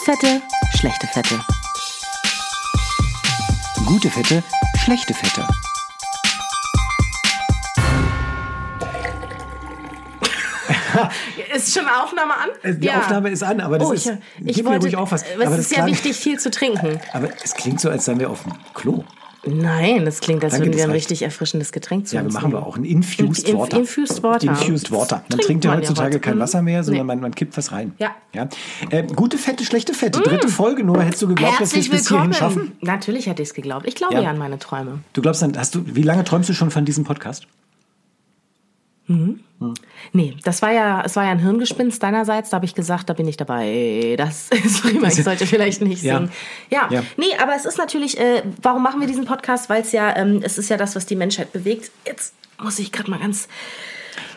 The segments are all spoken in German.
Gute Fette, schlechte Fette. Gute Fette, schlechte Fette. Ist schon Aufnahme an? Äh, Die Aufnahme ist an, aber das oh, ist. ich, ich gib mir wollte, ruhig auf was. Es aber ist das ja klang- wichtig, viel zu trinken. Aber es klingt so, als seien wir auf dem Klo. Nein, das klingt, als würden wir ein richtig erfrischendes Getränk zu Ja, wir uns machen wir auch ein Infused Inf- Water. Infused Water. Infused Water. Man Trinkt ja heutzutage kein Wasser mehr, sondern Nee. man, man kippt was rein. Ja. ja? Äh, gute Fette, schlechte Fette. Dritte Folge. Nora, hättest du geglaubt, dass wir es Herzlich bis hierhin schaffen? Natürlich hätte ich es geglaubt. Ich glaube Ja. ja. an meine Träume. Du glaubst dann, hast du, wie lange träumst du schon von diesem Podcast? Nee, das war ja, es war ja ein Hirngespinst deinerseits. Da habe ich gesagt, da bin ich dabei. Das ist prima. Ich sollte vielleicht nicht Ja. singen. Ja. Ja. Nee, aber es ist natürlich, äh, warum machen wir diesen Podcast? Weil es ja, ähm, es ist ja das, was die Menschheit bewegt. Jetzt muss ich gerade mal ganz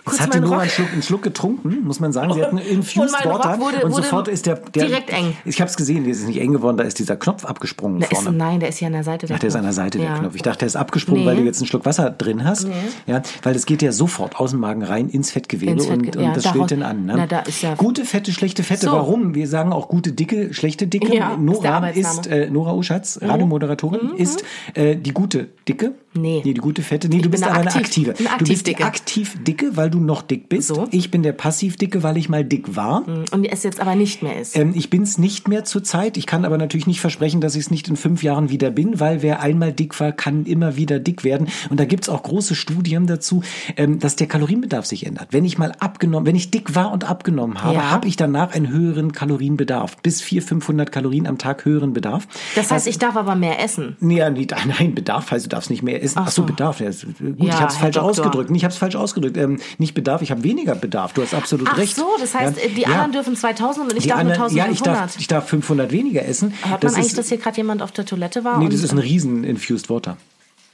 kurz hat Nora Rock. einen Schluck, einen Schluck getrunken, muss man sagen. Sie hat einen Und Infused mein Water wurde- und sofort ist der, der direkt eng. Ich habe es gesehen, der ist nicht eng geworden, da ist dieser Knopf abgesprungen Der ist, vorne. nein, der ist ja an der Seite der Ach, der ist an der Knopf. Seite der Ja. Knopf. Ich dachte, der ist abgesprungen, Nee. weil du jetzt einen Schluck Wasser drin hast. Ja, weil das geht ja sofort aus dem Magen rein ins Fettgewebe Ins und, Fettge- und ja, das da schwillt dann an. Ne? na, da ist ja- gute Fette, schlechte Fette. So. Warum? Wir sagen auch gute Dicke, schlechte Dicke. Ist der Nora. Mhm. ist, äh, Nora Uschatz, Radiomoderatorin, ist äh, die gute Dicke. Nee. Nee, die gute Fette. Nee, du bin bist eine aber eine aktiv- aktive. eine du bist Aktivdicke. aktiv Dicke, weil du noch dick bist. So. Ich bin der passiv Dicke, weil ich mal dick war. Und es jetzt aber nicht mehr ist. Ähm, ich bin's nicht mehr zurzeit. Ich kann aber natürlich nicht versprechen, dass ich es nicht in fünf Jahren wieder bin, weil wer einmal dick war, kann immer wieder dick werden. Und da gibt's auch große Studien dazu, ähm, dass der Kalorienbedarf sich ändert. Wenn ich mal abgenommen, wenn ich dick war und abgenommen habe, Ja. habe ich danach einen höheren Kalorienbedarf. Bis 400, 500 Kalorien am Tag höheren Bedarf. Das heißt, ich darf aber mehr essen. Nee, nein, Bedarf heißt, du darfst nicht mehr essen. Ach, so, so. Bedarf. Ja, ist- gut, Ja, ich habe es falsch Doktor. ausgedrückt. Ich habe es falsch ausgedrückt. Ähm, nicht Bedarf, ich habe weniger Bedarf. Du hast absolut Ach recht. so, das heißt, Ja, die ja. anderen dürfen 2000 und ich Die darf nur anderen, ja, 1500. ich darf, ich darf 500 weniger essen. Hört das man eigentlich, ist, dass hier gerade jemand auf der Toilette war? Nee, das ist ein riesen Infused Water.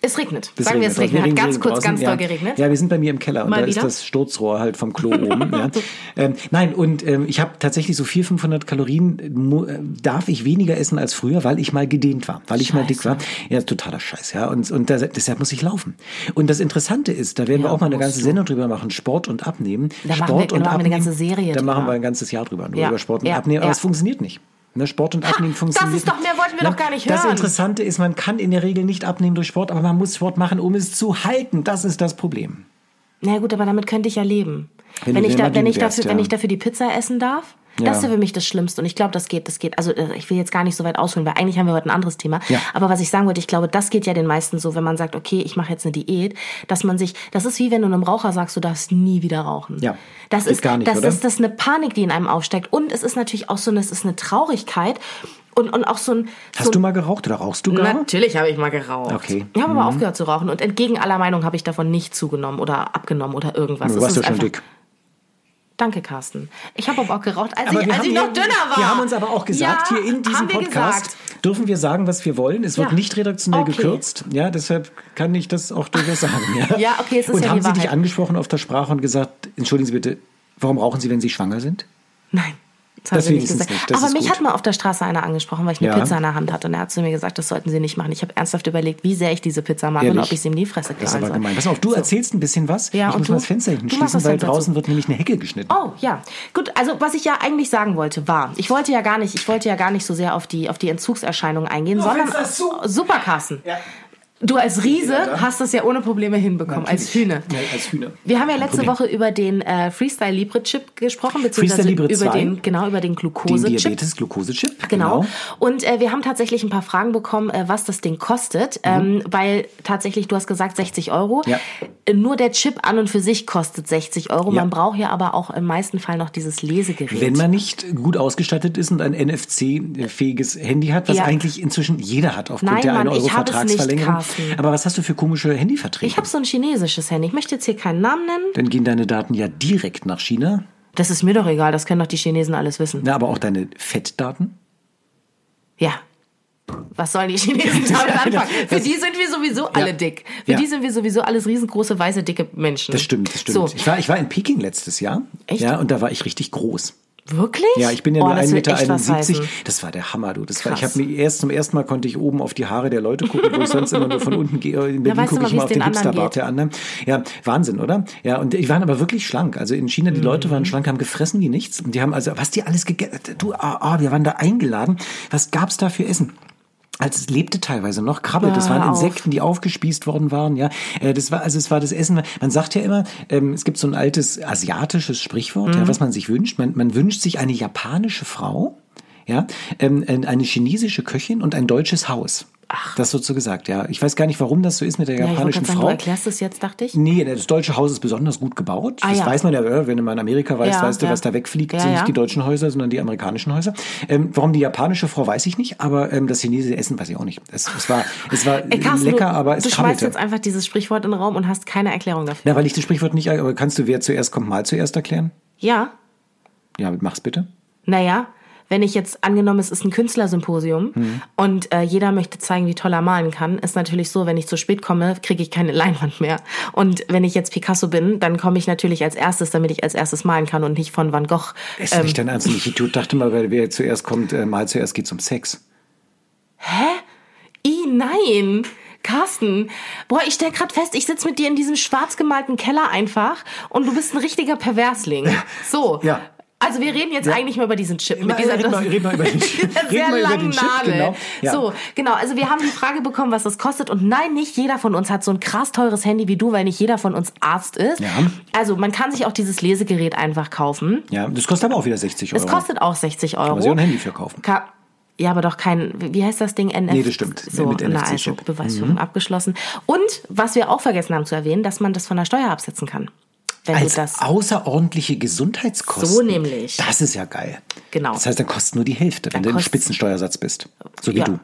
Es regnet. Das Sagen wir, es regnet. regnet. Hat Wir ganz regnen kurz, draußen. ganz ja. doll geregnet. Ja, wir sind bei mir im Keller und Mal da wieder? ist das Sturzrohr halt vom Klo oben. Ja. Ähm, nein, und ähm, ich habe tatsächlich so 400, 500 Kalorien, äh, darf ich weniger essen als früher, weil ich mal gedehnt war, weil ich mal dick war. Ja, totaler Scheiß. Ja, und, und da, deshalb muss ich laufen. Und das Interessante ist, da werden wir Ja, auch mal eine ganze du. Sendung drüber machen, Sport und Abnehmen. Da Sport wir- und da machen wir eine Abnehmen. ganze Serie Da machen wir ein ganzes Jahr drüber, nur über Sport und Abnehmen. Aber es funktioniert nicht. Ne, Sport und Abnehmen funktioniert ist doch- mehr wollten wir Ne? doch gar nicht Das hören. Interessante ist, man kann in der Regel nicht abnehmen durch Sport, aber man muss Sport machen, um es zu halten. Das ist das Problem. Na gut, aber damit könnte ich ja leben. Wenn Wenn, ich, da, wenn, ich dafür, wärst, wenn ja. ich dafür die Pizza essen darf, Ja. das ist für mich das Schlimmste. Und ich glaube, das geht, das geht. Also äh, ich will jetzt gar nicht so weit ausholen, weil eigentlich haben wir heute ein anderes Thema. Ja. Aber was ich sagen wollte, ich glaube, das geht ja den meisten so, wenn man sagt, okay, ich mache jetzt eine Diät, dass man sich, das ist wie wenn du einem Raucher sagst, du darfst nie wieder rauchen. Ja. Das Geht ist, gar nicht, das oder? ist das ist eine Panik, die in einem aufsteigt. Und es ist natürlich auch so, eine, es ist eine Traurigkeit und, und auch so ein. Hast so du mal geraucht oder rauchst du gar? Natürlich habe ich mal geraucht. Okay. Mhm. Ich habe aber aufgehört zu rauchen und entgegen aller Meinung habe ich davon nicht zugenommen oder abgenommen oder irgendwas. Du warst ja schon dick. Danke, Carsten. Ich habe aber auch geraucht, als Aber ich, als ich noch hier- dünner war. Wir haben uns aber auch gesagt, ja, hier in diesem Podcast gesagt. dürfen wir sagen, was wir wollen. Es wird Ja. nicht redaktionell Okay. gekürzt. Ja, deshalb kann ich das auch durchaus sagen. Ja, Ja, okay, es ist Und ja haben Sie dich angesprochen auf der Sprache und gesagt, entschuldigen Sie bitte, warum rauchen Sie, wenn Sie schwanger sind? Nein. Das haben Das sie nicht gesagt. nicht, das aber mich gut. hat mal auf der Straße einer angesprochen, weil ich eine Ja. Pizza in der Hand hatte. Und er hat zu mir gesagt, das sollten Sie nicht machen. Ich habe ernsthaft überlegt, wie sehr ich diese Pizza mag und Ehrlich? ob ich sie ihm in die Fresse Das ist aber soll. gemein. Pass auf, du erzählst ein bisschen was. Ja, ich und muss du? mal das Fenster hinten schließen, weil draußen zu. wird nämlich eine Hecke geschnitten. Oh ja, gut. Also was ich ja eigentlich sagen wollte war, ich wollte ja gar nicht, ich wollte ja gar nicht so sehr auf die auf die Entzugserscheinungen eingehen, sondern Fenster zu. super Carsten. Du als Riese da. hast das ja ohne Probleme hinbekommen, als Hühne. Ja, als Hühner. Wir haben ja letzte. Woche über den äh, Freestyle Libre Chip gesprochen, beziehungsweise Freestyle Libre über 2. den genau über den Den Glukose Chip. Diabetes-Glukose-Chip. Genau. Und äh, wir haben tatsächlich ein paar Fragen bekommen, äh, was das Ding kostet, ähm, weil tatsächlich, du hast gesagt 60 Euro. Mhm. Ja. Äh, Nur der Chip an und für sich kostet 60 Euro. Ja. Man braucht ja aber auch im meisten Fall noch dieses Lesegerät. Wenn man nicht gut ausgestattet ist und ein NFC-fähiges Handy hat, was Ja. eigentlich inzwischen jeder hat aufgrund Nein, der Mann, 1 Euro Vertragsverlängerung. Carsten. Aber was hast du für komische Handyverträge? ich habe so ein chinesisches Handy. Ich möchte jetzt hier keinen Namen nennen. Dann gehen deine Daten ja direkt nach China. Das ist mir doch egal, das können doch die Chinesen alles wissen. Na, aber auch deine Fettdaten. Ja. Was sollen die Chinesen damit anfangen? Für die sind wir sowieso alle dick. Für Ja. die sind wir sowieso alles riesengroße, weiße, dicke Menschen. Das stimmt, das stimmt. So. Ich, war, ich war in Peking letztes Jahr. Echt? Ja, und da war ich richtig groß. Wirklich? Ja, ich bin ja oh, nur das 1,71 wird echt Meter. was heißen. Das war der Hammer, du. Das war, ich habe mir erst zum ersten Mal konnte ich oben auf die Haare der Leute gucken, wo ich sonst immer nur von unten gehe. In Berlin gucke ich mal auf den den Hipsterbart der anderen. Ja, Wahnsinn, oder? Ja, und die waren aber wirklich schlank. Also in China, die Leute Mhm. waren schlank, haben gefressen wie nichts. Und die haben also, was die alles gegessen, du, ah, ah, wir waren da eingeladen. Was gab's da für Essen? Als es lebte teilweise noch Krabbe, das waren auf. Insekten, die aufgespießt worden waren, ja. Äh, Das war also es war das Essen. Man sagt ja immer, ähm, es gibt so ein altes asiatisches Sprichwort, Mhm. ja, was man sich wünscht. Man, man wünscht sich eine japanische Frau, ja, ähm, eine chinesische Köchin und ein deutsches Haus. Ach. Das wird so gesagt, ja. Ich weiß gar nicht, warum das so ist mit der Ja, ich japanischen gerade sagen, du Frau. erklärst es jetzt, dachte ich. Nee, das deutsche Haus ist besonders gut gebaut. Ah, das ja. weiß man ja, äh, wenn du mal in Amerika weißt, Ja, weißt du, was da wegfliegt, sind nicht die deutschen Häuser, sondern die amerikanischen Häuser. Ähm, warum die japanische Frau, weiß ich nicht, aber ähm, das chinesische Essen weiß ich auch nicht. Es, es war, es war Ey, Carsten, lecker, aber es du schmeißt krabbelte. jetzt einfach dieses Sprichwort in den Raum und hast keine Erklärung dafür. Ja, weil ich das Sprichwort nicht, aber kannst du, wer zuerst kommt, mal zuerst erklären? Ja, Ja, mach's bitte. naja, wenn ich jetzt angenommen, es ist ein Künstlersymposium Mhm. und äh, jeder möchte zeigen, wie toll er malen kann, ist natürlich so, wenn ich zu spät komme, kriege ich keine Leinwand mehr. Und wenn ich jetzt Picasso bin, dann komme ich natürlich als erstes, damit ich als erstes malen kann und nicht von Van Gogh. Ist nicht dein Ernst. Ich dachte mal, weil wer zuerst kommt, äh, mal zuerst geht's um Sex. I, nein. Carsten, boah, ich stell grad fest, ich sitz mit dir in diesem schwarz gemalten Keller einfach und du bist ein richtiger Perversling. So. Ja. Also wir reden jetzt eigentlich mal über diesen Chip mit dieser, red mal- red mal über den Chip. sehr über langen den Chip, Nadel. genau. Ja. So, genau. Also wir haben die Frage bekommen, was das kostet und nein, nicht jeder von uns hat so ein krass teures Handy wie du, weil nicht jeder von uns Arzt ist. Ja. Also man kann sich auch dieses Lesegerät einfach kaufen. Ja, das kostet aber auch wieder 60 Euro. Es kostet auch 60 Euro. Kann man sich auch ein Handy für kaufen. Ka ja, aber doch kein, wie heißt das Ding? NF Nee, das stimmt. So, Mit NFC-Chip. also Beweisführung abgeschlossen. Und was wir auch vergessen haben zu erwähnen, dass man das von der Steuer absetzen kann. Wenn Als du das. außerordentliche Gesundheitskosten. So nämlich. Das ist ja geil. Genau. Das heißt, dann kostet nur die Hälfte, wenn Dann du im Spitzensteuersatz bist. So wie ja. du.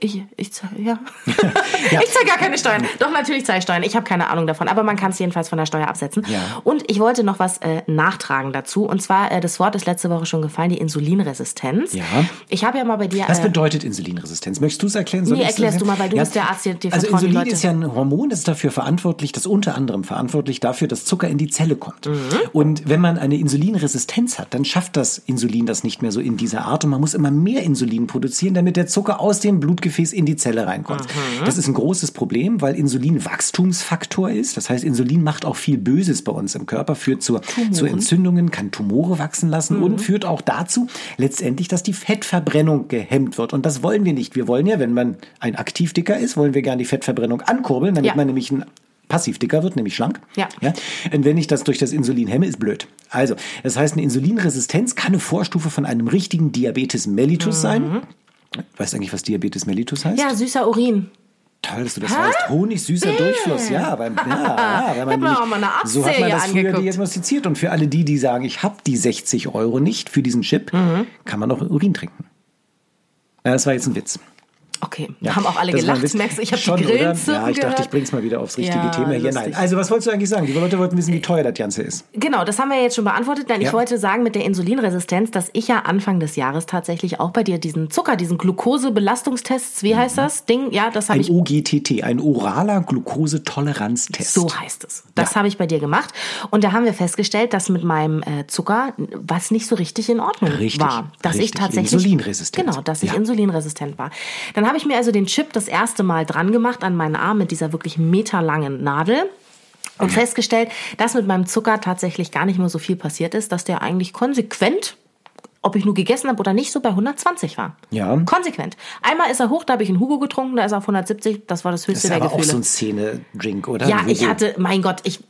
Ich, ich zahle, ja. Ich zahle gar keine Steuern. Doch, natürlich zahle ich Steuern. Ich habe keine Ahnung davon, aber man kann es jedenfalls von der Steuer absetzen. Ja. Und ich wollte noch was äh, nachtragen dazu. Und zwar, äh, das Wort ist letzte Woche schon gefallen, die Insulinresistenz. Ja. Ich habe ja mal bei dir. Was äh, bedeutet Insulinresistenz? Möchtest du es erklären? Soll Nee, erklärst du mal, weil du bist der Arzt, dir- dir Also Insulin ist ja ein Hormon, das ist dafür verantwortlich, das unter anderem verantwortlich dafür, dass Zucker in die Zelle kommt. Mhm. Und wenn man eine Insulinresistenz hat, dann schafft das Insulin das nicht mehr so in dieser Art und man muss immer mehr Insulin produzieren, damit der Zucker aus dem Blutgefäß in die Zelle reinkommt. Mhm. Das ist ein großes Problem, weil Insulin Wachstumsfaktor ist. Das heißt, Insulin macht auch viel Böses bei uns im Körper, führt zur, zu Entzündungen, kann Tumore wachsen lassen Mhm. und führt auch dazu letztendlich, dass die Fettverbrennung gehemmt wird. Und das wollen wir nicht. Wir wollen ja, wenn man ein Aktivdicker ist, wollen wir gerne die Fettverbrennung ankurbeln, damit Ja. man nämlich ein Passivdicker wird, nämlich schlank. Ja. ja. Und wenn ich das durch das Insulin hemme, ist blöd. Also, das heißt, eine Insulinresistenz kann eine Vorstufe von einem richtigen Diabetes mellitus sein. Weißt du eigentlich, was Diabetes mellitus heißt? Ja, süßer Urin. Toll, dass du das weißt. Honig, süßer Durchfluss. Ja, beim, ja, ja, wenn man auch mal eine so hat man das früher diagnostiziert. Und für alle die, die sagen, ich habe die 60 Euro nicht für diesen Chip, Mhm. kann man auch Urin trinken. Ja, das war jetzt ein Witz. Okay, Ja, haben auch alle das ein gelacht. Merkst du, ich habe Schon, die Ja, ich dachte, ich bring's mal wieder aufs richtige Ja, Thema hier. Nein. Also, was wolltest du eigentlich sagen? Die Leute wollten wissen, wie teuer das Ganze ist. Genau, das haben wir jetzt schon beantwortet. Nein, Ja. ich wollte sagen mit der Insulinresistenz, dass ich ja Anfang des Jahres tatsächlich auch bei dir diesen Zucker, diesen Glukosebelastungstests, wie heißt das Ding? Ja, das habe Ein ich OGTT, ein oraler Glukosetoleranztest. So heißt es. Das habe ich bei dir gemacht. Und da haben wir festgestellt, dass mit meinem äh, Zucker was nicht so richtig in Ordnung Richtig, war. Dass ich richtig. tatsächlich. Insulinresistent. Genau, dass ich insulinresistent war. Dann habe ich mir also den Chip das erste Mal dran gemacht an meinen Arm mit dieser wirklich meterlangen Nadel. Und festgestellt, dass mit meinem Zucker tatsächlich gar nicht mehr so viel passiert ist, dass der eigentlich konsequent, ob ich nur gegessen habe oder nicht, so bei 120 war. Ja. Konsequent. Einmal ist er hoch, da habe ich einen Hugo getrunken, da ist er auf 170, das war das Das höchste ist der aber auch Gefühle. so ein Szene-Drink, oder? Ja, ich hatte, mein Gott, ich,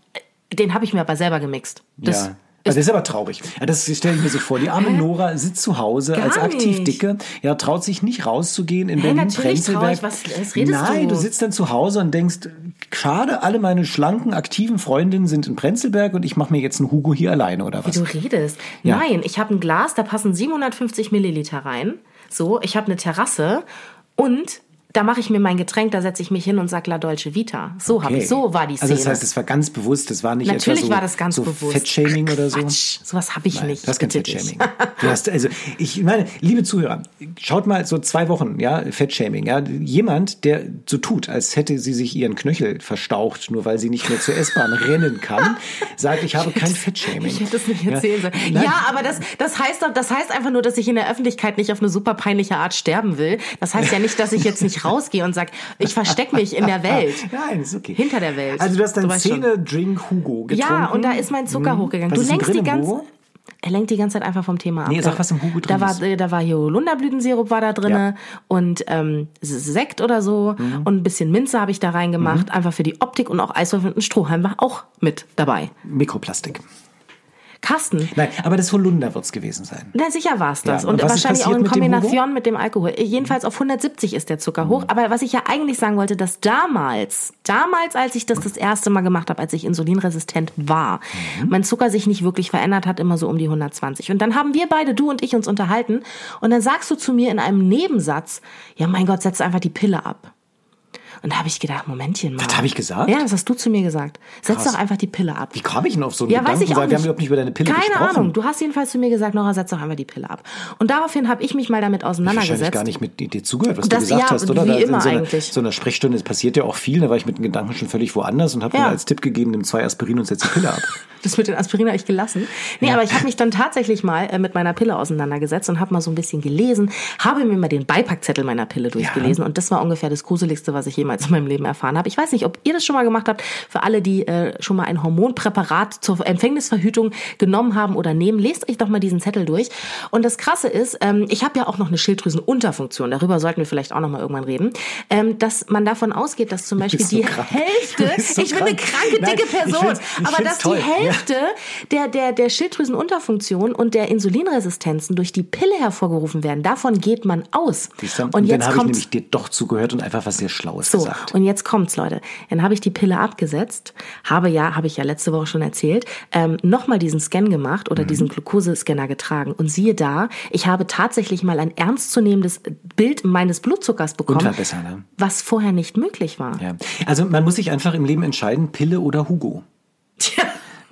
den habe ich mir aber selber gemixt. Das ja. Also das ist aber traurig. Ja, das stelle ich mir so vor. Die arme Nora sitzt zu Hause Gar als aktiv. Dicke, ja, traut sich nicht rauszugehen in Hä, Berlin natürlich trau Prenzlberg. ich. Was- was redest Nein, du? du sitzt dann zu Hause und denkst, schade, alle meine schlanken, aktiven Freundinnen sind in Prenzlberg und ich mache mir jetzt einen Hugo hier alleine oder was? Du redest. Ja. Nein, ich habe ein Glas, da passen 750 Milliliter rein. So, ich habe eine Terrasse und da mache ich mir mein Getränk, da setze ich mich hin und sag La Dolce Vita. So habe Okay. ich, so war die Szene. Also das heißt, es war ganz bewusst, das war nicht Natürlich etwa so, war das ganz so bewusst. Fettshaming oder so. Quatsch, sowas habe ich Nein, nicht. Du hast kein. Fettshaming. Du hast, also, ich meine, liebe Zuhörer, schaut mal so zwei Wochen, ja, Fettshaming, ja. Jemand, der so tut, als hätte sie sich ihren Knöchel verstaucht, nur weil sie nicht mehr zur S-Bahn rennen kann, sagt, ich habe kein Fettshaming. Ich hätte es nicht Ja, erzählen sollen. nein. Ja, aber das, das heißt doch, das heißt einfach nur, dass ich in der Öffentlichkeit nicht auf eine super peinliche Art sterben will. Das heißt ja nicht, dass ich jetzt nicht rausgehe und sage, ich verstecke mich in der Welt. Nein, ist okay. Hinter der Welt. Also du hast deinen. Szene-Drink Hugo getrunken. Ja, und da ist mein Zucker hochgegangen. Was du lenkst die ganze. Er lenkt die ganze Zeit einfach vom Thema ab. Nee, sag, Da- was im Hugo drin da war, ist. äh, Da war hier Holunderblütensirup war da drin Ja. und ähm, Sekt oder so Mhm. und ein bisschen Minze habe ich da reingemacht, einfach für die Optik und auch Eiswürfel und ein Strohhalm war auch mit dabei. Mikroplastik. Carsten, Nein, aber das Holunder wird's gewesen sein. Na, sicher war es das. Ja, und wahrscheinlich auch in mit dem? Kombination mit dem Alkohol. Jedenfalls auf 170 ist der Zucker Mhm. hoch. Aber was ich ja eigentlich sagen wollte, dass damals, damals, als ich das das erste Mal gemacht habe, als ich insulinresistent war, Mhm. mein Zucker sich nicht wirklich verändert hat, immer so um die 120. Und dann haben wir beide, du und ich, uns unterhalten. Und dann sagst du zu mir in einem Nebensatz, ja mein Gott, setz einfach die Pille ab. Und da habe ich gedacht, Momentchen mal. Das habe ich gesagt? Ja, das hast du zu mir gesagt. Setz Krass. doch einfach die Pille ab. Wie kam ich denn auf so einen Ja, Gedanken? weiß ich auch Weil nicht. Wir haben überhaupt nicht über deine Pille Keine gesprochen. Ahnung. Du hast jedenfalls zu mir gesagt, Nora, setz doch einmal die Pille ab. Und daraufhin habe ich mich mal damit auseinandergesetzt. gar nicht mit dir zugehört, was Das- du gesagt ja, hast, oder? wie Da in immer so einer, eigentlich. so einer Sprechstunde, es passiert ja auch viel, da war ich mit den Gedanken schon völlig woanders und habe Ja. mir als Tipp gegeben, nimm zwei Aspirin und setz die Pille ab. Das mit den Aspirin habe ich gelassen. Nee, aber ich habe mich dann tatsächlich mal äh, mit meiner Pille auseinandergesetzt und habe mal so ein bisschen gelesen, habe mir mal den Beipackzettel meiner Pille durchgelesen und das war ungefähr das gruseligste, was ich jemals in meinem Leben erfahren habe. Ich weiß nicht, ob ihr das schon mal gemacht habt. Für alle, die äh, schon mal ein Hormonpräparat zur Empfängnisverhütung genommen haben oder nehmen, lest euch doch mal diesen Zettel durch. Und das Krasse ist, ähm, ich habe ja auch noch eine Schilddrüsenunterfunktion. Darüber sollten wir vielleicht auch noch mal irgendwann reden, ähm, dass man davon ausgeht, dass zum Beispiel so die krank. Hälfte, so ich bin eine krank. kranke Nein, dicke ich Person, find's- ich aber dass toll. die Ja. Hälfte der, der, der Schilddrüsenunterfunktion und der Insulinresistenzen durch die Pille hervorgerufen werden. Davon geht man aus. Du? Und, dann jetzt habe ich nämlich dir doch zugehört und einfach was sehr Schlaues so, gesagt. und jetzt kommt's, Leute. Dann habe ich die Pille abgesetzt, habe ja, habe ich ja letzte Woche schon erzählt, ähm, nochmal diesen Scan gemacht Mhm. oder diesen Glukosescanner getragen. Und siehe da, ich habe tatsächlich mal ein ernstzunehmendes Bild meines Blutzuckers bekommen, Und besser, ne? was vorher nicht möglich war. Ja. Also man muss sich einfach im Leben entscheiden, Pille oder Hugo.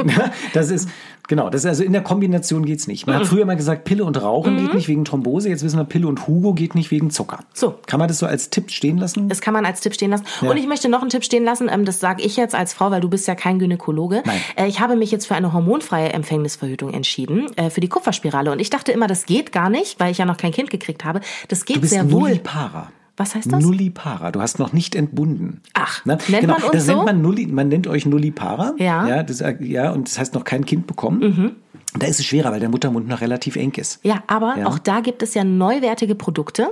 Das ist, genau, das ist also in der Kombination geht's nicht. Man hat früher mal gesagt, Pille und Rauchen geht nicht wegen Thrombose, jetzt wissen wir, Pille und Hugo geht nicht wegen Zucker. So. Kann man das so als Tipp stehen lassen? Das kann man als Tipp stehen lassen. Ja. Und ich möchte noch einen Tipp stehen lassen. Ähm, das sage ich jetzt als Frau, weil du bist ja kein Gynäkologe. Nein. Äh, ich habe mich jetzt für eine hormonfreie Empfängnisverhütung entschieden, äh, für die Kupferspirale. Und ich dachte immer, das geht gar nicht, weil ich ja noch kein Kind gekriegt habe. Das geht Du bist sehr wohl. Nullipara. Was heißt das? Nullipara. Du hast noch nicht entbunden. Ach, Na, nennt genau, man uns das so? nennt man Nulli, man nennt euch Nullipara. Ja. Mhm. Ja, das, ja, und das heißt noch kein Kind bekommen. Da ist es schwerer, weil der Muttermund noch relativ eng ist. Ja, aber Ja. auch da gibt es ja neuwertige Produkte.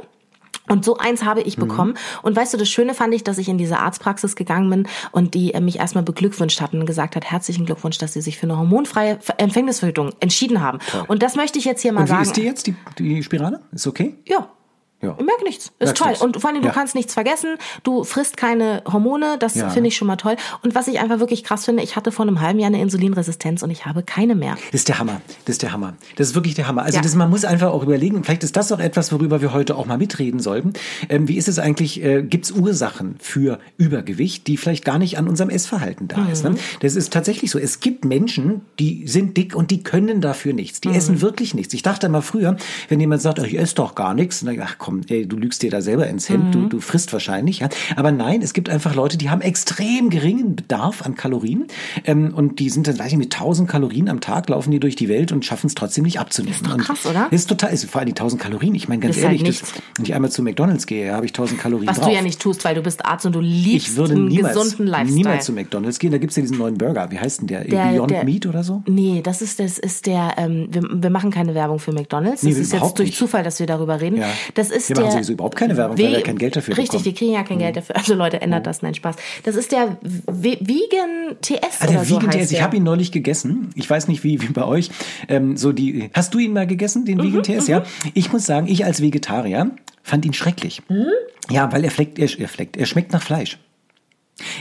Und so eins habe ich Mhm. bekommen. Und weißt du, das Schöne fand ich, dass ich in diese Arztpraxis gegangen bin und die äh, mich erstmal beglückwünscht hatten und gesagt hat, herzlichen Glückwunsch, dass sie sich für eine hormonfreie Ver- Empfängnisverhütung entschieden haben. Und das möchte ich jetzt hier mal Und wie sagen. ist die jetzt, die, die Spirale? Ist okay? Ja. Ja. Ich merke nichts. Ist Merkst toll. nichts. Und vor allem, du Ja. kannst nichts vergessen. Du frisst keine Hormone. Das Ja. finde ich schon mal toll. Und was ich einfach wirklich krass finde, ich hatte vor einem halben Jahr eine Insulinresistenz und ich habe keine mehr. Das ist der Hammer. Das ist der Hammer. Das ist wirklich der Hammer. Also das, man muss einfach auch überlegen, vielleicht ist das auch etwas, worüber wir heute auch mal mitreden sollten. Ähm, wie ist es eigentlich, äh, gibt es Ursachen für Übergewicht, die vielleicht gar nicht an unserem Essverhalten da ist? Ne? Das ist tatsächlich so. Es gibt Menschen, die sind dick und die können dafür nichts. Die essen wirklich nichts. Ich dachte mal früher, wenn jemand sagt, ich esse doch gar nichts, dann, ach komm, ey, du lügst dir da selber ins Hemd, du, du frisst wahrscheinlich. Ja? Aber nein, es gibt einfach Leute, die haben extrem geringen Bedarf an Kalorien ähm, und die sind dann, weiß ich, mit 1000 Kalorien am Tag laufen die durch die Welt und schaffen es trotzdem nicht abzunehmen. ist doch krass, oder? Das ist total, ist vor allem die 1000 Kalorien. Ich meine, ganz Ist halt ehrlich, das, nichts. wenn ich einmal zu McDonalds gehe, habe ich 1000 Kalorien Was drauf. du ja nicht tust, weil du bist Arzt und du liebst ich würde einen niemals, gesunden Lifestyle. niemals zu McDonalds gehen. Da gibt's ja diesen neuen Burger. Wie heißt denn der? Der- Beyond der- Meat oder so? Nee, das ist, das ist der, ähm, wir, wir machen keine Werbung für McDonalds. Nee, Das ist jetzt durch nicht. Zufall, dass wir darüber reden. Ja. Das ist Wir der. machen sowieso überhaupt keine Werbung, weil wir kein Geld dafür Richtig, bekommen. wir kriegen ja kein Geld dafür. Also Leute, ändert das, nein, Spaß. Das ist der V- Vegan TS Ah, oder der so Vegan TS, ich habe ihn neulich gegessen. Ich weiß nicht, wie, wie bei euch. Ähm, so die, hast du ihn mal gegessen, den Vegan TS? Ja. Ich muss sagen, ich als Vegetarier fand ihn schrecklich. Ja, weil er fleckt, er, er fleckt, er schmeckt nach Fleisch.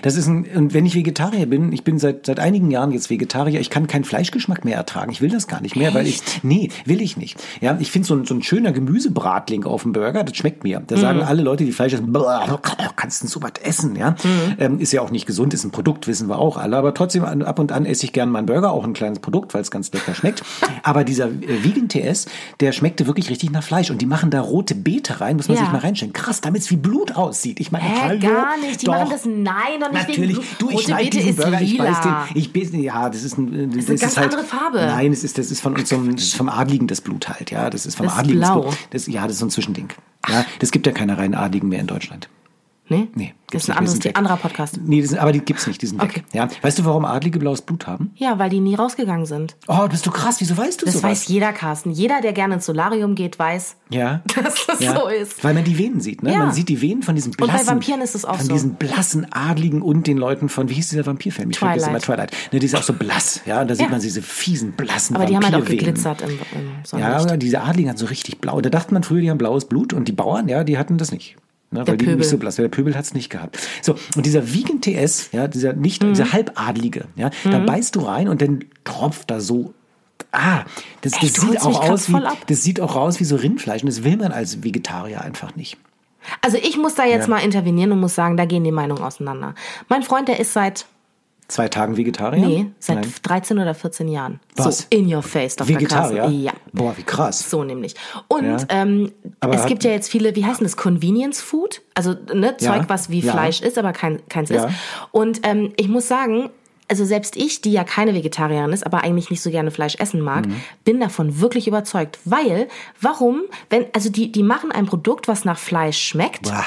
Das ist ein, und wenn ich Vegetarier bin, ich bin seit, seit einigen Jahren jetzt Vegetarier, ich kann keinen Fleischgeschmack mehr ertragen. Ich will das gar nicht mehr, weil ich, nee, will ich nicht. Ja, ich finde so ein, so ein schöner Gemüsebratling auf dem Burger, das schmeckt mir. Da sagen alle Leute, die Fleisch essen, "Boah, kannst du so was essen, ja. Ähm, ist ja auch nicht gesund, ist ein Produkt, wissen wir auch alle. Aber trotzdem, ab und an esse ich gern meinen Burger, auch ein kleines Produkt, weil es ganz lecker schmeckt. Aber dieser äh, Vegan TS, der schmeckte wirklich richtig nach Fleisch. Und die machen da rote Beete rein, muss man Ja. sich mal reinstellen. Krass, damit es wie Blut aussieht. Ich meine, Hä, hallo, gar nicht. Die doch. machen das, nein, und nicht Natürlich. wegen Du, ich schneide diesen Burger, ich weiß den, ich bin, ja, das ist ein, das, eine ist ganz halt, andere Farbe. Nein, das ist, das ist von unserem, das ist vom Adligen das Blut halt, ja, das ist vom Das ist Adligen blau. Das, ja, das ist so ein Zwischending. Ja, das gibt ja keine reinen Adligen mehr in Deutschland. Nee? Nee, Das ist ein anderes, anderer Podcast. Nee, das, sind- aber die gibt's nicht, die sind Okay. weg. Ja, weißt du, warum Adlige blaues Blut haben? Ja, weil die nie rausgegangen sind. Oh, bist du krass, wieso weißt du Das sowas? weiß jeder, Carsten. Jeder, der gerne ins Solarium geht, weiß, Ja. dass das Ja, so ist. Weil man die Venen sieht, ne? Ja. Man sieht die Venen von diesen bei blassen. Vampiren ist es auch Von so. diesen blassen Adligen und den Leuten von, wie hieß dieser Vampirfilm? Ich vergesse immer Twilight. Twilight. Ne, die ist auch so blass, ja? Und da sieht Ja. man diese fiesen, blassen Aber die haben halt auch geglitzert im, im Ja, Sonnenlicht. aber diese Adligen hatten so richtig blau. Da dachte man früher, die haben blaues Blut und die Bauern, ja, die hatten das nicht. Ne, Der weil die Pöbel. nicht so blass, der Pöbel hat's nicht gehabt. So, und dieser Vegan TS, ja, dieser nicht, Mhm. dieser Halbadlige, ja, da beißt du rein und dann tropft da so. Ah, das, das sieht auch aus wie, das sieht auch aus wie so Rindfleisch und das will man als Vegetarier einfach nicht. Also ich muss da jetzt Ja. mal intervenieren und muss sagen, da gehen die Meinungen auseinander. Mein Freund, der ist seit, Zwei Tagen Vegetarier? nee, seit Nein. 13 oder 14 Jahren. Was? So in your face, Dr. Vegetarier? Carsten. Ja. Boah, wie krass. So nämlich. Und Ja. ähm, Aber es gibt ja jetzt viele, wie heißen das, Convenience Food? Also ne, Ja. Zeug, was wie Ja. Fleisch ist, aber kein, keins Ja. ist. Und ähm, ich muss sagen, also selbst ich, die ja keine Vegetarierin ist, aber eigentlich nicht so gerne Fleisch essen mag, Mhm. bin davon wirklich überzeugt. Weil, warum, wenn, also die, die machen ein Produkt, was nach Fleisch schmeckt, Boah.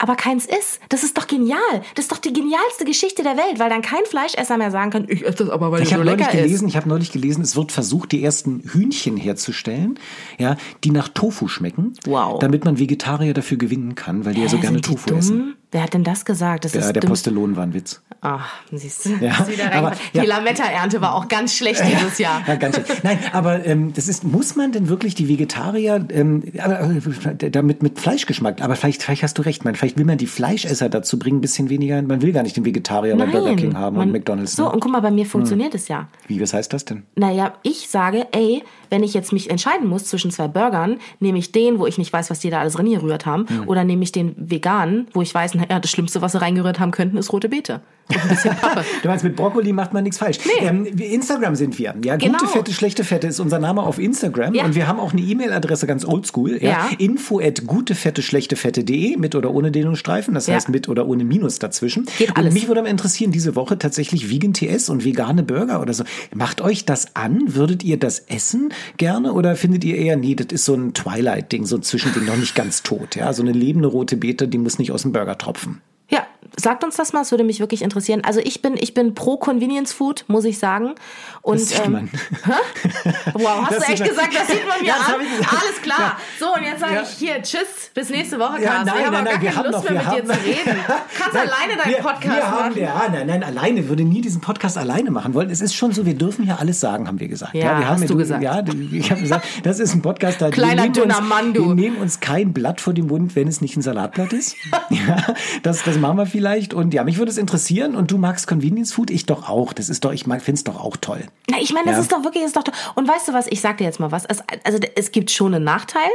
Aber keins ist. Das ist doch genial. Das ist doch die genialste Geschichte der Welt, weil dann kein Fleischesser mehr sagen kann, ich esse das aber, weil es Ich so habe neulich lecker ist. gelesen, ich habe neulich gelesen, es wird versucht, die ersten Hühnchen herzustellen, ja, die nach Tofu schmecken, Wow. damit man Vegetarier dafür gewinnen kann, weil die ja so gerne Tofu dumm? essen. Wer hat denn das gesagt? Das Ja, ist der. Postelon war ein Witz. Ach, siehst du. Ja, aber- ja. Die Lametta-Ernte war auch ganz schlecht dieses Jahr. Ja, ganz schön. Nein, aber ähm, das ist, muss man denn wirklich die Vegetarier ähm, äh, damit mit Fleischgeschmack? Aber vielleicht, vielleicht hast du recht, man, vielleicht will man die Fleischesser dazu bringen, ein bisschen weniger. Man will gar nicht den Vegetarier bei Burger King haben und man- McDonalds. So, Ne? und guck mal, bei mir funktioniert es ja. Wie, was heißt das denn? Naja, ich sage, ey, wenn ich jetzt mich entscheiden muss zwischen zwei Burgern, nehme ich den, wo ich nicht weiß, was die da alles reingerührt haben, Hm. oder nehme ich den veganen, wo ich weiß, naja, das Schlimmste, was sie reingerührt haben könnten, ist rote Beete. Und ein bisschen Pappe. Du meinst, mit Brokkoli macht man nichts falsch. Ähm, wir- Instagram sind wir. Ja, Genau. gute Fette, schlechte Fette ist unser Name auf Instagram. Ja. Und wir haben auch eine E-Mail-Adresse, ganz oldschool. Ja. Ja. Info at gutefette-schlechtefette.de mit oder ohne Dehnungsstreifen. Das Ja. heißt mit oder ohne Minus dazwischen. Geht Und alles. mich würde mal interessieren, diese Woche tatsächlich Vegan TS und vegane Burger oder so. Macht euch das an? Würdet ihr das essen gerne? Oder findet ihr eher, nee, das ist so ein Twilight-Ding, so ein Zwischending, noch nicht ganz tot. Ja, so eine lebende rote Beete, die muss nicht aus dem Burger tropfen. Ja, sagt uns das mal, es würde mich wirklich interessieren. Also ich bin, ich bin pro Convenience Food, muss ich sagen. Und, Das sieht ähm, man. Wow, hast Das du echt gesagt, das sieht man mir Ja, an? Alles klar. So, und jetzt sage Ja. ich hier, tschüss, bis nächste Woche, Ja, Carsten. nein, ich habe nein, nein, gar keine Lust noch, mehr mit dir haben- zu reden. Kannst Nein, alleine deinen wir, Podcast wir haben, machen. Ja, nein, nein, alleine würde nie diesen Podcast alleine machen wollen. Es ist schon so, wir dürfen hier alles sagen, haben wir gesagt. Ja, wir hast haben du gesagt. Ja, ich habe gesagt, das ist ein Podcast, da Kleiner, wir nehmen dünner uns, Mann, du. Wir nehmen uns kein Blatt vor den Mund, wenn es nicht ein Salatblatt ist. ja, das, das machen wir vielleicht. Und ja, mich würde es interessieren. Und du magst Convenience Food, ich doch auch. Das ist doch, ich finde es doch auch toll. Na, ich meine, das Ja. ist doch wirklich, ist doch. Und weißt du was? Ich sag dir jetzt mal was. Es, also es gibt schon einen Nachteil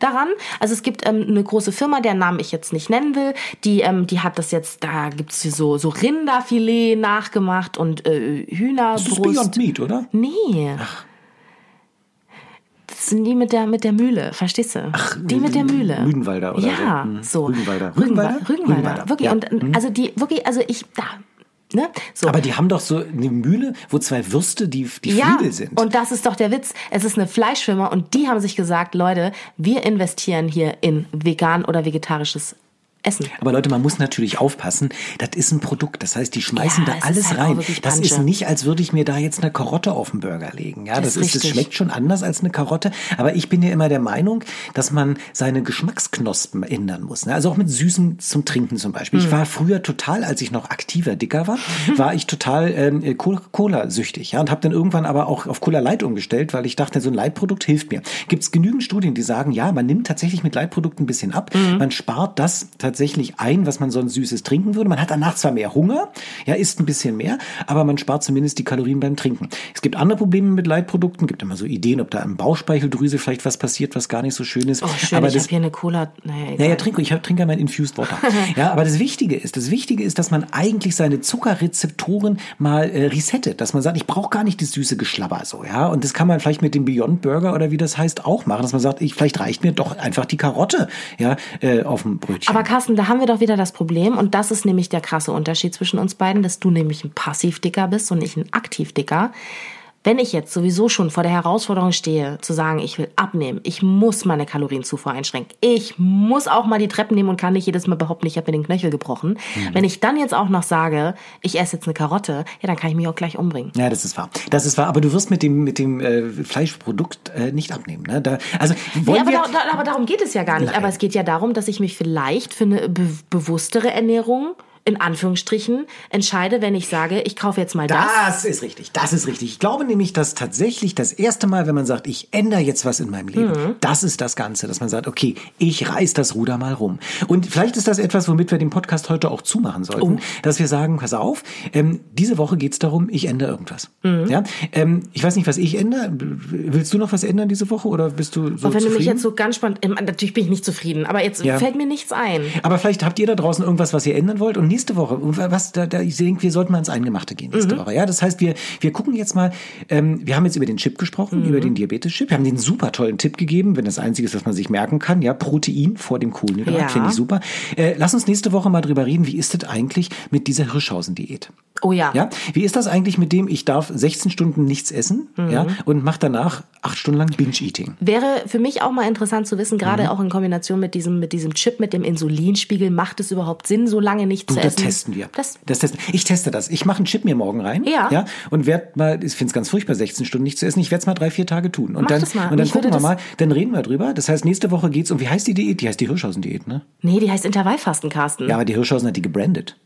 daran. Also es gibt ähm, eine große Firma, deren Namen ich jetzt nicht nennen will. Die, ähm, die hat das jetzt. Da gibt's hier so so Rinderfilet nachgemacht und äh, Das ist Hühnerbrust. Beyond Meat, oder? Nee. Das sind die mit der, mit der Mühle, verstehst du? die mit der Mühle. Rügenwalder oder ja, so. Hm. so. Rügenwalder. Rügenwalder. Rügenwalder? Rügenwalder. Rügenwalder, Wirklich. ja. Und, also die, wirklich, also ich, da, ne? So. Aber die haben doch so eine Mühle, wo zwei Würste die, die ja, Flügel sind. und das ist doch der Witz. Es ist eine Fleischfirma und die haben sich gesagt, Leute, wir investieren hier in vegan oder vegetarisches Essen. Aber Leute, man muss natürlich aufpassen. Das ist ein Produkt. Das heißt, die schmeißen Ja, da es alles halt rein. Das ist nicht, als würde ich mir da jetzt eine Karotte auf den Burger legen. Ja, Das das, ist das schmeckt schon anders als eine Karotte. Aber ich bin ja immer der Meinung, dass man seine Geschmacksknospen ändern muss. ne? Also auch mit Süßen zum Trinken zum Beispiel. Hm. Ich war früher total, als ich noch aktiver dicker war, war ich total ähm, Cola-süchtig. Ja, und habe dann irgendwann aber auch auf Cola Light umgestellt, weil ich dachte, so ein Leitprodukt hilft mir. Gibt es genügend Studien, die sagen, ja, man nimmt tatsächlich mit Leitprodukten ein bisschen ab. Mhm. Man spart das tatsächlich ein, was man sonst Süßes trinken würde. Man hat danach zwar mehr Hunger, ja, isst ein bisschen mehr, aber man spart zumindest die Kalorien beim Trinken. Es gibt andere Probleme mit Leitprodukten, gibt immer so Ideen, ob da im Bauchspeicheldrüse vielleicht was passiert, was gar nicht so schön ist. Oh, schön, aber ich habe hier eine Cola. Naja, egal. naja, trink, ich trinke ja mein Infused Water. ja, aber das Wichtige ist, das Wichtige ist, dass man eigentlich seine Zuckerrezeptoren mal äh, resettet, dass man sagt, ich brauche gar nicht das süße Geschlabber so, ja. Und das kann man vielleicht mit dem Beyond Burger oder wie das heißt auch machen, dass man sagt, ich vielleicht reicht mir doch einfach die Karotte, ja, äh, auf dem Brötchen. Aber Carsten, da haben wir doch wieder das Problem und das ist nämlich der krasse Unterschied zwischen uns beiden, dass du nämlich ein Passivdicker bist und ich ein Aktivdicker. Wenn ich jetzt sowieso schon vor der Herausforderung stehe, zu sagen, ich will abnehmen, ich muss meine Kalorienzufuhr einschränken, ich muss auch mal die Treppen nehmen und kann nicht jedes Mal behaupten, ich habe mir den Knöchel gebrochen. Mhm. Wenn ich dann jetzt auch noch sage, ich esse jetzt eine Karotte, ja, dann kann ich mich auch gleich umbringen. Ja, das ist wahr. Das ist wahr. Aber du wirst mit dem mit dem äh, Fleischprodukt äh, nicht abnehmen. Ne? Da, also Nee, wollen aber, wir, da, da, aber darum geht es ja gar nicht. Nein. Aber es geht ja darum, dass ich mich vielleicht für eine be bewusstere Ernährung in Anführungsstrichen entscheide, wenn ich sage, ich kaufe jetzt mal das. Das ist richtig, das ist richtig. Ich glaube nämlich, dass tatsächlich das erste Mal, wenn man sagt, ich ändere jetzt was in meinem Leben, Mhm. das ist das Ganze, dass man sagt, okay, ich reiß das Ruder mal rum. Und vielleicht ist das etwas, womit wir den Podcast heute auch zumachen sollten, Oh. dass wir sagen, pass auf, ähm, diese Woche geht's darum, ich ändere irgendwas. Mhm. Ja? Ähm, ich weiß nicht, was ich ändere. Willst du noch was ändern diese Woche oder bist du so Und wenn du mich zufrieden? jetzt so ganz spannend, ähm, natürlich bin ich nicht zufrieden, aber jetzt Ja. fällt mir nichts ein. Aber vielleicht habt ihr da draußen irgendwas, was ihr ändern wollt. Und nächste Woche, was, da, da, ich denke, wir sollten mal ins Eingemachte gehen nächste Mhm. Woche. Ja, das heißt, wir, wir gucken jetzt mal, ähm, wir haben jetzt über den Chip gesprochen, Mhm. über den Diabetes-Chip. Wir haben den super tollen Tipp gegeben, wenn das Einzige ist, was man sich merken kann. Ja, Protein vor dem Kohlenhydrat, Ja. finde ich super. Äh, lass uns nächste Woche mal drüber reden, wie ist das eigentlich mit dieser Hirschhausen-Diät? Oh ja. Ja, wie ist das eigentlich mit dem, ich darf 16 Stunden nichts essen, Mhm. ja, und mache danach acht Stunden lang Binge-Eating? Wäre für mich auch mal interessant zu wissen, gerade Mhm. auch in Kombination mit diesem, mit diesem Chip, mit dem Insulinspiegel, macht es überhaupt Sinn, so lange nicht Du, zu das essen? testen wir. Das, Das testen. Ich teste das. Ich mache einen Chip mir morgen rein. Ja. ja und werde mal, ich finde es ganz furchtbar, 16 Stunden nicht zu essen. Ich werde es mal drei, vier Tage tun. Und Mach dann, das mal. Und dann Ich gucken wir das- mal, dann reden wir drüber. Das heißt, nächste Woche geht's um, wie heißt die Diät? Die heißt die Hirschhausen-Diät, ne? nee, die heißt Intervallfasten, Carsten. Ja, aber die Hirschhausen hat die gebrandet.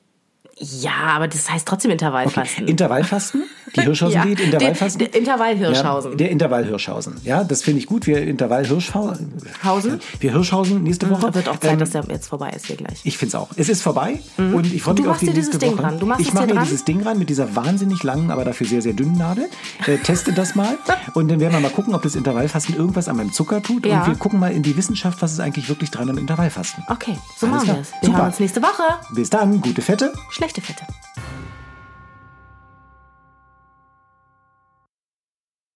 Ja, aber das heißt trotzdem Intervallfasten. Intervallfasten? Die Hirschhausen-Diät, Ja, Intervallfasten? der- der Intervall-Hirschhausen. Ja, der Intervall-Hirschhausen. Ja, das finde ich gut. Wir Intervall-Hirschhausen. Hausen? Wir Hirschhausen nächste Woche. Wird auch Zeit, Ähm, dass der jetzt vorbei ist hier gleich. Ich finde es auch. Es ist vorbei und ich freue mich auf die nächste Ding Woche. Du machst ich mache mir dran? dieses Ding ran mit dieser wahnsinnig langen, aber dafür sehr, sehr dünnen Nadel. Äh, teste das mal und dann werden wir mal gucken, ob das Intervallfasten irgendwas an meinem Zucker tut. Ja. Und wir gucken mal in die Wissenschaft, was ist eigentlich wirklich dran am Intervallfasten. Okay, so Alles machen wir es. Wir Super. hören uns nächste Woche. Bis dann, gute Fette. Schlechte Fette.